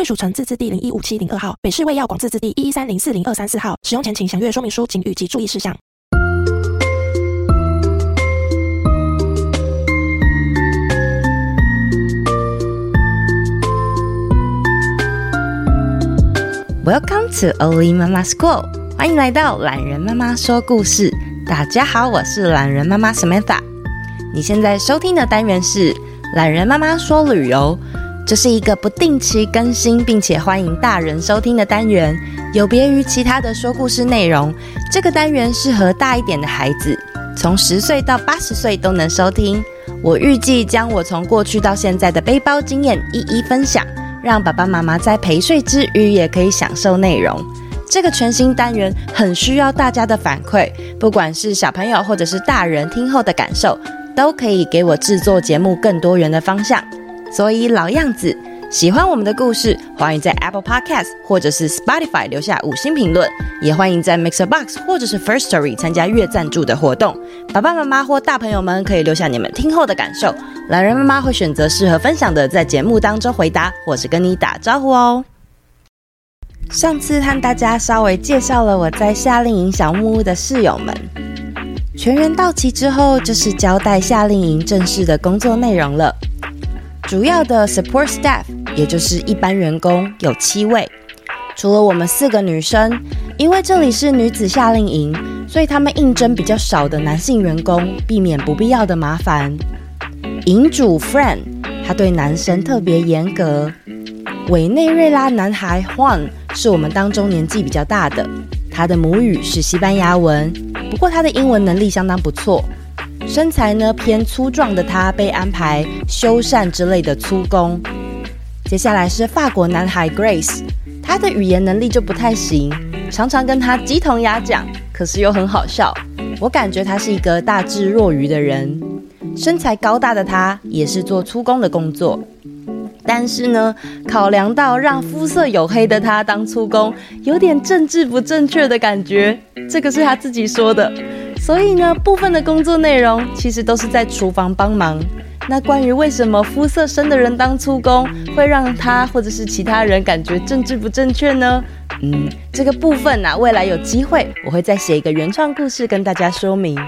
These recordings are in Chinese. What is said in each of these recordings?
贵属城自治地零一五七零二号，北市卫药广自治地一一三零四零二三四号。使用前请详阅说明书、警语及注意事项。Welcome to Oli Mama School，欢迎来到懒人妈妈说故事。大家好，我是懒人妈妈 Samantha。你现在收听的单元是懒人妈妈说旅游，这是一个不定期更新，并且欢迎大人收听的单元，有别于其他的说故事内容。这个单元适合大一点的孩子，从十岁到八十岁都能收听。我预计将我从过去到现在的背包经验一一分享。让爸爸妈妈在陪睡之余也可以享受内容。这个全新单元很需要大家的反馈，不管是小朋友或者是大人听后的感受，都可以给我制作节目更多元的方向。所以老样子。喜欢我们的故事，欢迎在 Apple Podcast 或者是 Spotify 留下五星评论，也欢迎在 Mixer Box 或者是 First Story 参加月赞助的活动。爸爸妈妈或大朋友们可以留下你们听后的感受，懒人妈妈会选择适合分享的，在节目当中回答，或是跟你打招呼哦。上次和大家稍微介绍了我在夏令营小木屋的室友们，全员到齐之后，就是交代夏令营正式的工作内容了。主要的 support staff，也就是一般员工有七位，除了我们四个女生，因为这里是女子夏令营，所以他们应征比较少的男性员工，避免不必要的麻烦。营主 Friend，他对男生特别严格。委内瑞拉男孩 Juan 是我们当中年纪比较大的，他的母语是西班牙文，不过他的英文能力相当不错。身材呢偏粗壮的他被安排修缮之类的粗工。接下来是法国男孩 Grace，他的语言能力就不太行，常常跟他鸡同鸭讲，可是又很好笑。我感觉他是一个大智若愚的人。身材高大的他也是做粗工的工作，但是呢，考量到让肤色黝黑的他当粗工，有点政治不正确的感觉。这个是他自己说的。所以呢，部分的工作内容其实都是在厨房帮忙。那关于为什么肤色深的人当粗工会让他或者是其他人感觉政治不正确呢？嗯，这个部分呢、啊，未来有机会我会再写一个原创故事跟大家说明。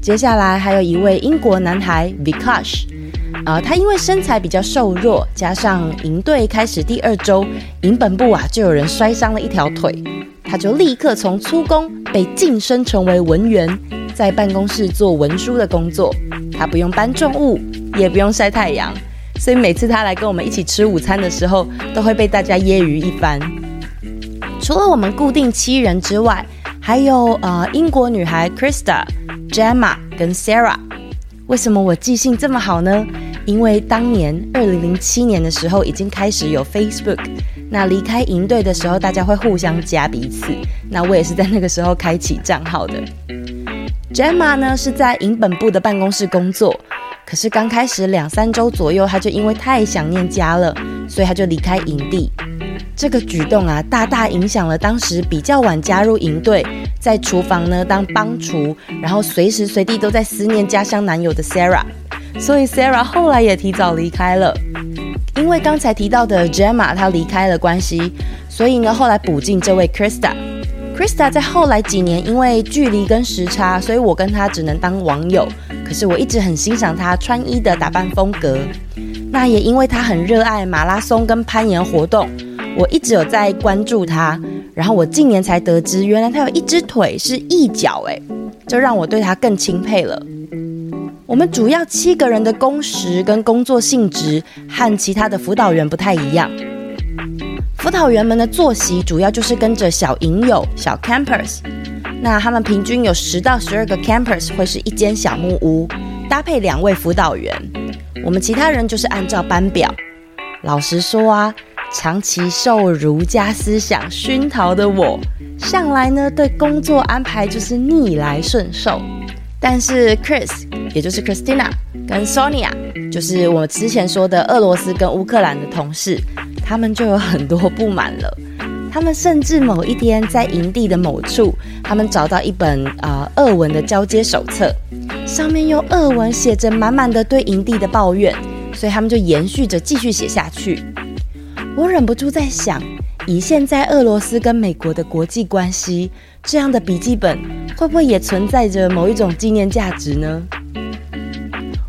接下来还有一位英国男孩 Vikash，啊，他因为身材比较瘦弱，加上营队开始第二周，营本部啊就有人摔伤了一条腿。他就立刻从粗工被晋升成为文员，在办公室做文书的工作。他不用搬重物，也不用晒太阳，所以每次他来跟我们一起吃午餐的时候，都会被大家揶揄一番。除了我们固定七人之外，还有呃英国女孩 Krista、Gemma 跟 Sarah。为什么我记性这么好呢？因为当年二零零七年的时候，已经开始有 Facebook。那离开营队的时候，大家会互相加彼此。那我也是在那个时候开启账号的。Gemma 呢是在营本部的办公室工作，可是刚开始两三周左右，她就因为太想念家了，所以她就离开营地。这个举动啊，大大影响了当时比较晚加入营队，在厨房呢当帮厨，然后随时随地都在思念家乡男友的 Sarah。所以 Sarah 后来也提早离开了。因为刚才提到的 Gemma 她离开了关系，所以呢后来补进这位 Krista。Krista 在后来几年因为距离跟时差，所以我跟她只能当网友。可是我一直很欣赏她穿衣的打扮风格。那也因为她很热爱马拉松跟攀岩活动，我一直有在关注她。然后我近年才得知，原来她有一只腿是一脚，诶，就让我对她更钦佩了。我们主要七个人的工时跟工作性质和其他的辅导员不太一样。辅导员们的作息主要就是跟着小营友、小 campers，那他们平均有十到十二个 campers 会是一间小木屋，搭配两位辅导员。我们其他人就是按照班表。老实说啊，长期受儒家思想熏陶的我，向来呢对工作安排就是逆来顺受。但是 Chris，也就是 Christina 跟 Sonia，就是我之前说的俄罗斯跟乌克兰的同事，他们就有很多不满了。他们甚至某一天在营地的某处，他们找到一本啊、呃、俄文的交接手册，上面用俄文写着满满的对营地的抱怨，所以他们就延续着继续写下去。我忍不住在想，以现在俄罗斯跟美国的国际关系，这样的笔记本会不会也存在着某一种纪念价值呢？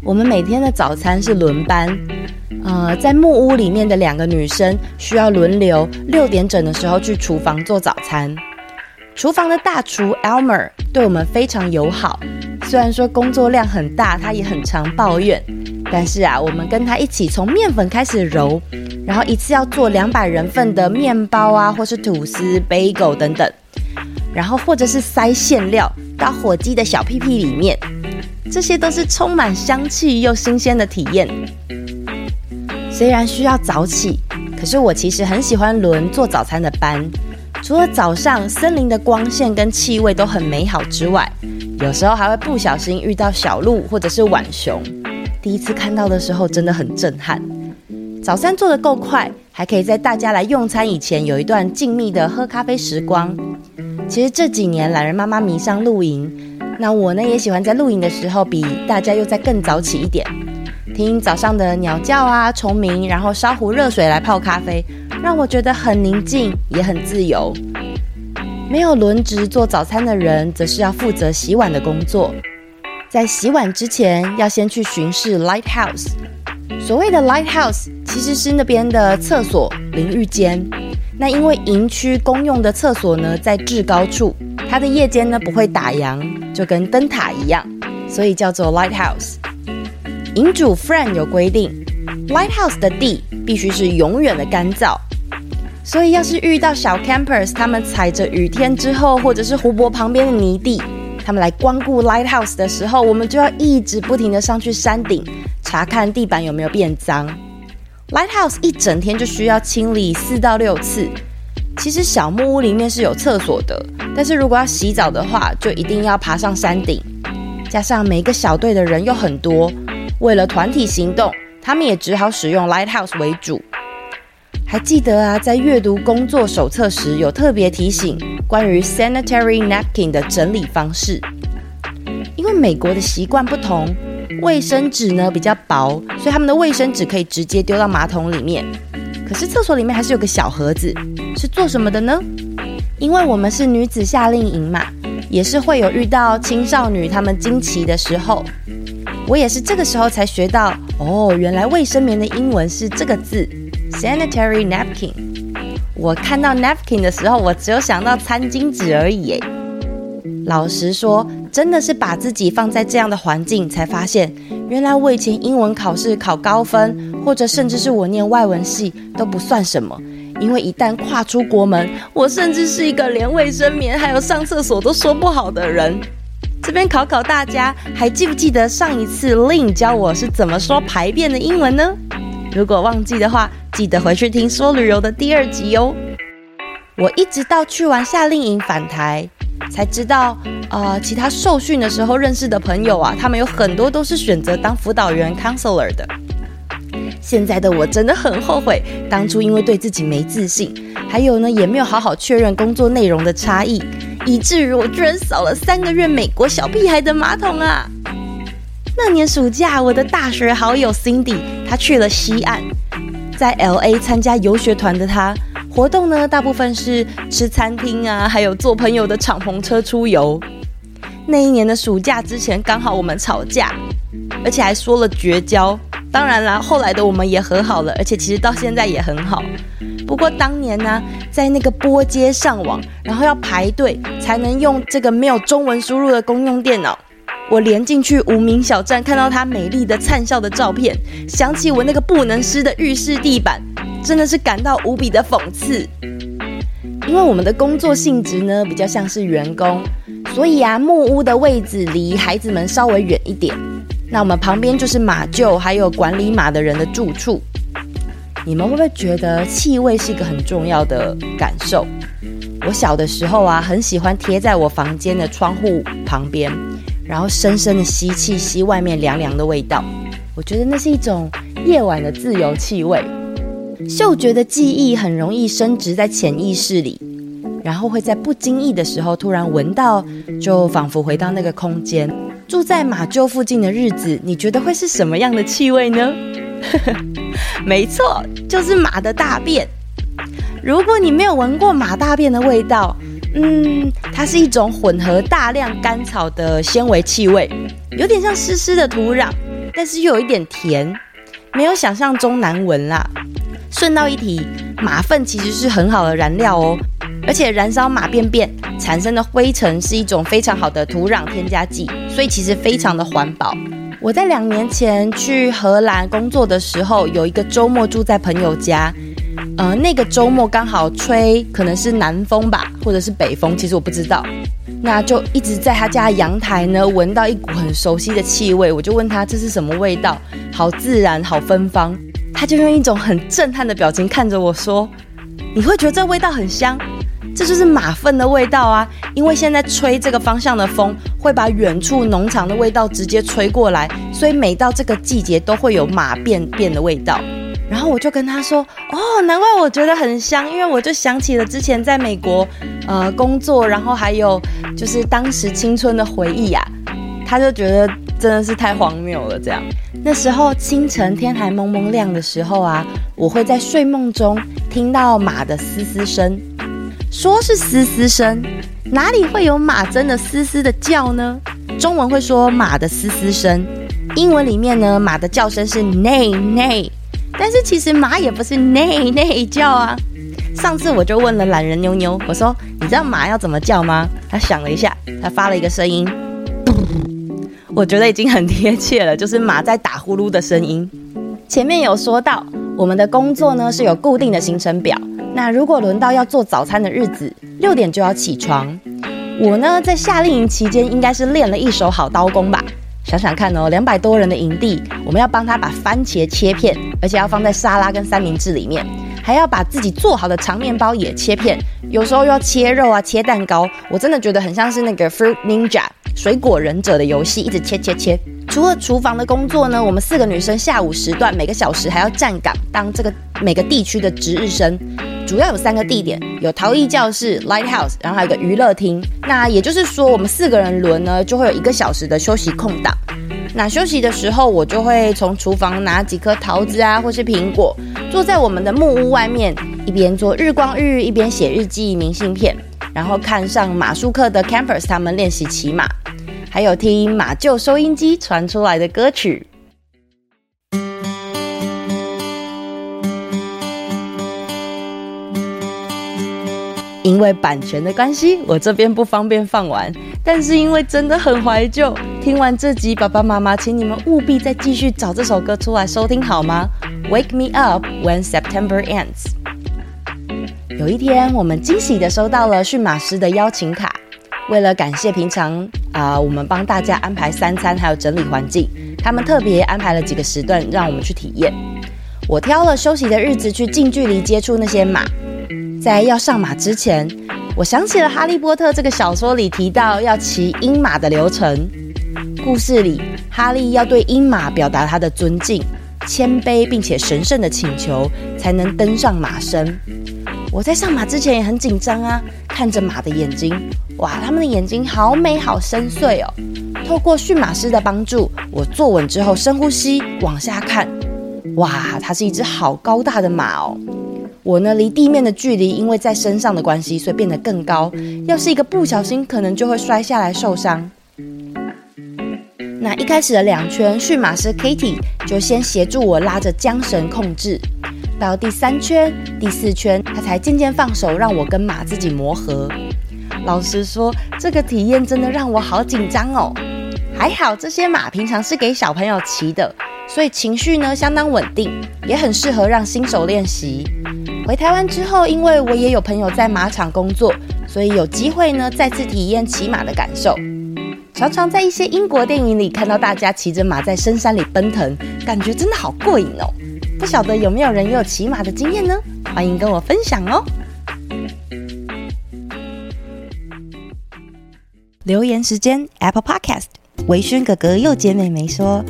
我们每天的早餐是轮班。呃，在木屋里面的两个女生需要轮流六点整的时候去厨房做早餐。厨房的大厨 Elmer 对我们非常友好，虽然说工作量很大，他也很常抱怨，但是啊，我们跟他一起从面粉开始揉，然后一次要做两百人份的面包啊，或是吐司、bagel 等等，然后或者是塞馅料到火鸡的小屁屁里面，这些都是充满香气又新鲜的体验。虽然需要早起，可是我其实很喜欢轮做早餐的班。除了早上森林的光线跟气味都很美好之外，有时候还会不小心遇到小鹿或者是浣熊。第一次看到的时候真的很震撼。早餐做得够快，还可以在大家来用餐以前有一段静谧的喝咖啡时光。其实这几年懒人妈妈迷上露营，那我呢也喜欢在露营的时候比大家又再更早起一点。听早上的鸟叫啊，虫鸣，然后烧壶热水来泡咖啡，让我觉得很宁静，也很自由。没有轮值做早餐的人，则是要负责洗碗的工作。在洗碗之前，要先去巡视 lighthouse。所谓的 lighthouse，其实是那边的厕所淋浴间。那因为营区公用的厕所呢，在制高处，它的夜间呢不会打烊，就跟灯塔一样，所以叫做 lighthouse。营主 Friend 有规定，Lighthouse 的地必须是永远的干燥，所以要是遇到小 Campers，他们踩着雨天之后，或者是湖泊旁边的泥地，他们来光顾 Lighthouse 的时候，我们就要一直不停地上去山顶查看地板有没有变脏。Lighthouse 一整天就需要清理四到六次。其实小木屋里面是有厕所的，但是如果要洗澡的话，就一定要爬上山顶，加上每个小队的人又很多。为了团体行动，他们也只好使用 Lighthouse 为主。还记得啊，在阅读工作手册时，有特别提醒关于 sanitary napkin 的整理方式。因为美国的习惯不同，卫生纸呢比较薄，所以他们的卫生纸可以直接丢到马桶里面。可是厕所里面还是有个小盒子，是做什么的呢？因为我们是女子夏令营嘛，也是会有遇到青少女她们惊奇的时候。我也是这个时候才学到哦，原来卫生棉的英文是这个字，sanitary napkin。我看到 napkin 的时候，我只有想到餐巾纸而已。诶，老实说，真的是把自己放在这样的环境，才发现原来我以前英文考试考高分，或者甚至是我念外文系都不算什么，因为一旦跨出国门，我甚至是一个连卫生棉还有上厕所都说不好的人。这边考考大家，还记不记得上一次 Lynn 教我是怎么说排便的英文呢？如果忘记的话，记得回去听说旅游的第二集哦。我一直到去完夏令营返台，才知道，呃，其他受训的时候认识的朋友啊，他们有很多都是选择当辅导员 counselor 的。现在的我真的很后悔，当初因为对自己没自信，还有呢，也没有好好确认工作内容的差异。以至于我居然扫了三个月美国小屁孩的马桶啊！那年暑假，我的大学好友 Cindy，她去了西岸，在 LA 参加游学团的她，活动呢大部分是吃餐厅啊，还有坐朋友的敞篷车出游。那一年的暑假之前，刚好我们吵架，而且还说了绝交。当然啦，后来的我们也和好了，而且其实到现在也很好。不过当年呢，在那个拨接上网，然后要排队才能用这个没有中文输入的公用电脑。我连进去无名小站，看到她美丽的灿笑的照片，想起我那个不能湿的浴室地板，真的是感到无比的讽刺。因为我们的工作性质呢，比较像是员工，所以啊，木屋的位置离孩子们稍微远一点。那我们旁边就是马厩，还有管理马的人的住处。你们会不会觉得气味是一个很重要的感受？我小的时候啊，很喜欢贴在我房间的窗户旁边，然后深深的吸气，吸外面凉凉的味道。我觉得那是一种夜晚的自由气味。嗅觉的记忆很容易升值在潜意识里，然后会在不经意的时候突然闻到，就仿佛回到那个空间。住在马厩附近的日子，你觉得会是什么样的气味呢？没错，就是马的大便。如果你没有闻过马大便的味道，嗯，它是一种混合大量干草的纤维气味，有点像湿湿的土壤，但是又有一点甜，没有想象中难闻啦。顺道一提，马粪其实是很好的燃料哦，而且燃烧马便便产生的灰尘是一种非常好的土壤添加剂，所以其实非常的环保。我在两年前去荷兰工作的时候，有一个周末住在朋友家。呃，那个周末刚好吹可能是南风吧，或者是北风，其实我不知道。那就一直在他家阳台呢，闻到一股很熟悉的气味，我就问他这是什么味道，好自然，好芬芳。他就用一种很震撼的表情看着我说：“你会觉得这味道很香，这就是马粪的味道啊！因为现在吹这个方向的风会把远处农场的味道直接吹过来，所以每到这个季节都会有马便便的味道。”然后我就跟他说：“哦，难怪我觉得很香，因为我就想起了之前在美国，呃，工作，然后还有就是当时青春的回忆呀、啊。”他就觉得真的是太荒谬了，这样。那时候清晨天还蒙蒙亮的时候啊，我会在睡梦中听到马的嘶嘶声，说是嘶嘶声，哪里会有马真的嘶嘶的叫呢？中文会说马的嘶嘶声，英文里面呢，马的叫声是 neigh neigh。但是其实马也不是内内叫啊。上次我就问了懒人妞妞，我说：“你知道马要怎么叫吗？”他想了一下，他发了一个声音，我觉得已经很贴切了，就是马在打呼噜的声音。前面有说到，我们的工作呢是有固定的行程表。那如果轮到要做早餐的日子，六点就要起床。我呢在夏令营期间应该是练了一手好刀工吧。想想看哦，两百多人的营地，我们要帮他把番茄切片，而且要放在沙拉跟三明治里面，还要把自己做好的长面包也切片，有时候又要切肉啊，切蛋糕，我真的觉得很像是那个 Fruit Ninja 水果忍者的游戏，一直切切切。除了厨房的工作呢，我们四个女生下午时段每个小时还要站岗，当这个每个地区的值日生。主要有三个地点，有陶艺教室 Lighthouse，然后还有个娱乐厅。那也就是说，我们四个人轮呢，就会有一个小时的休息空档。那休息的时候，我就会从厨房拿几颗桃子啊，或是苹果，坐在我们的木屋外面，一边做日光浴，一边写日记、明信片，然后看上马术课的 Campers 他们练习骑马，还有听马厩收音机传出来的歌曲。因为版权的关系，我这边不方便放完。但是因为真的很怀旧，听完这集，爸爸妈妈，请你们务必再继续找这首歌出来收听好吗？Wake me up when September ends。有一天，我们惊喜地收到了驯马师的邀请卡。为了感谢平常啊、我们帮大家安排三餐还有整理环境，他们特别安排了几个时段让我们去体验。我挑了休息的日子去近距离接触那些马。在要上马之前，我想起了《哈利波特》这个小说里提到要骑鹰马的流程。故事里，哈利要对鹰马表达他的尊敬、谦卑并且神圣的请求，才能登上马身。我在上马之前也很紧张啊，看着马的眼睛，哇，他们的眼睛好美好深邃哦。透过驯马师的帮助，我坐稳之后深呼吸，往下看，哇，它是一只好高大的马哦。我呢，离地面的距离，因为在身上的关系，所以变得更高。要是一个不小心，可能就会摔下来受伤。那一开始的两圈，驯马师 Katie 就先协助我拉着缰绳控制。到第三圈、第四圈，他才渐渐放手，让我跟马自己磨合。老实说，这个体验真的让我好紧张哦。还好这些马平常是给小朋友骑的，所以情绪呢相当稳定，也很适合让新手练习。回台湾之后，因为我也有朋友在马场工作，所以有机会呢再次体验骑马的感受。常常在一些英国电影里看到大家骑着马在深山里奔腾，感觉真的好过瘾哦。不晓得有没有人也有骑马的经验呢？欢迎跟我分享哦。留言时间，Apple Podcast，维轩哥哥又姐妹妹说。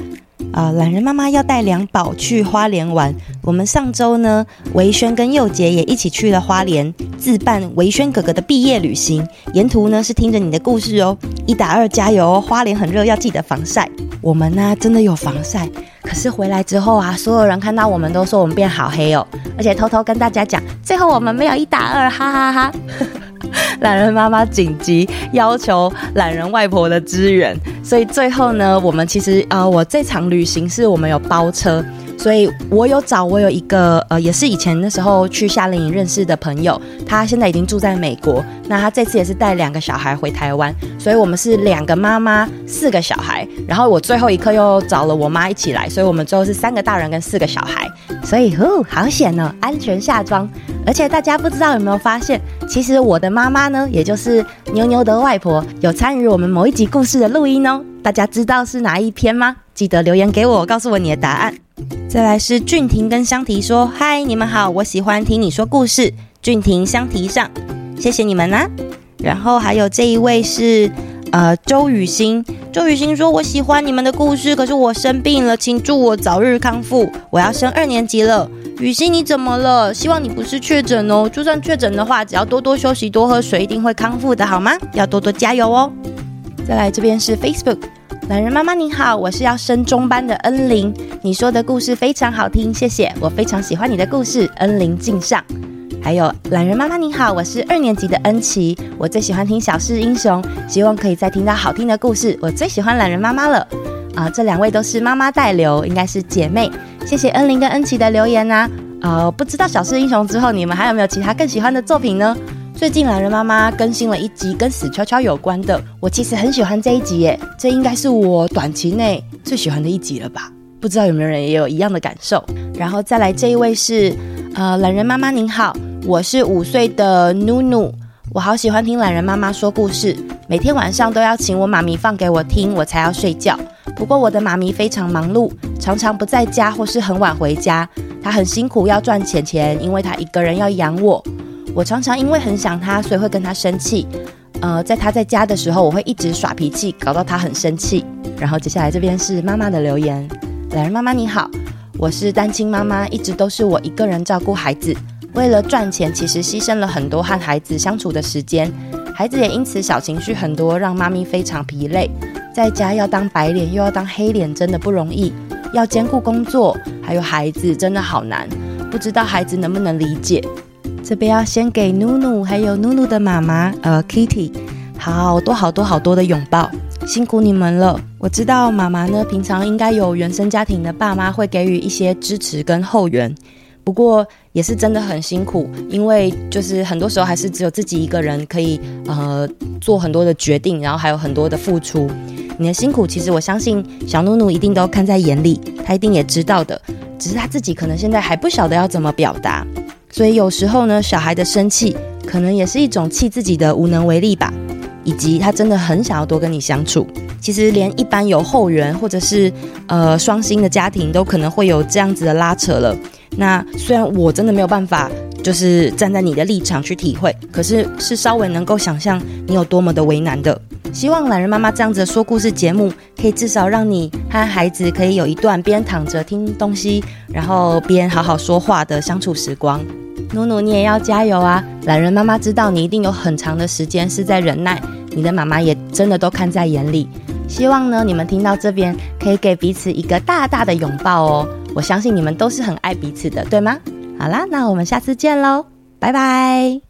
啊，懒人妈妈要带两宝去花莲玩。我们上周呢，维轩跟佑杰也一起去了花莲，自办维轩哥哥的毕业旅行。沿途呢是听着你的故事哦，一打二加油哦！花莲很热，要记得防晒。我们呢真的有防晒，可是回来之后啊，所有人看到我们都说我们变好黑哦，而且偷偷跟大家讲，最后我们没有一打二，哈哈哈哈。懒人妈妈紧急要求懒人外婆的支援，所以最后呢，我们其实呃，我这场旅行是我们有包车。所以我有找我有一个呃，也是以前那时候去夏令营认识的朋友，他现在已经住在美国。那他这次也是带两个小孩回台湾，所以我们是两个妈妈四个小孩。然后我最后一刻又找了我妈一起来，所以我们最后是三个大人跟四个小孩。所以呼，好险哦，安全下装。而且大家不知道有没有发现，其实我的妈妈呢，也就是妞妞的外婆，有参与我们某一集故事的录音哦。大家知道是哪一篇吗？记得留言给我，告诉我你的答案。再来是俊廷跟香缇说：“嗨，你们好，我喜欢听你说故事。”俊廷、香缇上，谢谢你们呐、啊。然后还有这一位是呃周雨欣，周雨欣说：“我喜欢你们的故事，可是我生病了，请祝我早日康复。我要升二年级了。”雨欣你怎么了？希望你不是确诊哦。就算确诊的话，只要多多休息、多喝水，一定会康复的，好吗？要多多加油哦。再来这边是 Facebook。懒人妈妈你好，我是要升中班的恩玲。你说的故事非常好听，谢谢，我非常喜欢你的故事，恩玲敬上。还有懒人妈妈你好，我是二年级的恩琪，我最喜欢听小事英雄，希望可以再听到好听的故事。我最喜欢懒人妈妈了啊！这两位都是妈妈代留，应该是姐妹。谢谢恩玲跟恩琪的留言呐、呃，不知道小事英雄之后，你们还有没有其他更喜欢的作品呢？最近懒人妈妈更新了一集跟死翘翘有关的，我其实很喜欢这一集耶，这应该是我短期内最喜欢的一集了吧？不知道有没有人也有一样的感受？然后再来这一位是，呃，懒人妈妈您好，我是五岁的努努，我好喜欢听懒人妈妈说故事，每天晚上都要请我妈咪放给我听，我才要睡觉。不过我的妈咪非常忙碌，常常不在家或是很晚回家，她很辛苦要赚钱钱，因为她一个人要养我。我常常因为很想她，所以会跟她生气。呃，在她在家的时候，我会一直耍脾气，搞到她很生气。然后接下来这边是妈妈的留言：懒人妈妈你好，我是单亲妈妈，一直都是我一个人照顾孩子。为了赚钱，其实牺牲了很多和孩子相处的时间，孩子也因此小情绪很多，让妈咪非常疲累。在家要当白脸又要当黑脸，真的不容易。要兼顾工作还有孩子，真的好难。不知道孩子能不能理解。这边要先给努努还有努努的妈妈，呃，Kitty，好多好多好多的拥抱，辛苦你们了。我知道妈妈呢，平常应该有原生家庭的爸妈会给予一些支持跟后援，不过也是真的很辛苦，因为就是很多时候还是只有自己一个人可以呃做很多的决定，然后还有很多的付出。你的辛苦，其实我相信小努努一定都看在眼里，他一定也知道的，只是他自己可能现在还不晓得要怎么表达。所以有时候呢，小孩的生气可能也是一种气自己的无能为力吧，以及他真的很想要多跟你相处。其实连一般有后援或者是呃双薪的家庭都可能会有这样子的拉扯了。那虽然我真的没有办法，就是站在你的立场去体会，可是是稍微能够想象你有多么的为难的。希望懒人妈妈这样子的说故事节目，可以至少让你和孩子可以有一段边躺着听东西，然后边好好说话的相处时光。努努，你也要加油啊！懒人妈妈知道你一定有很长的时间是在忍耐，你的妈妈也真的都看在眼里。希望呢，你们听到这边可以给彼此一个大大的拥抱哦。我相信你们都是很爱彼此的，对吗？好啦，那我们下次见喽，拜拜。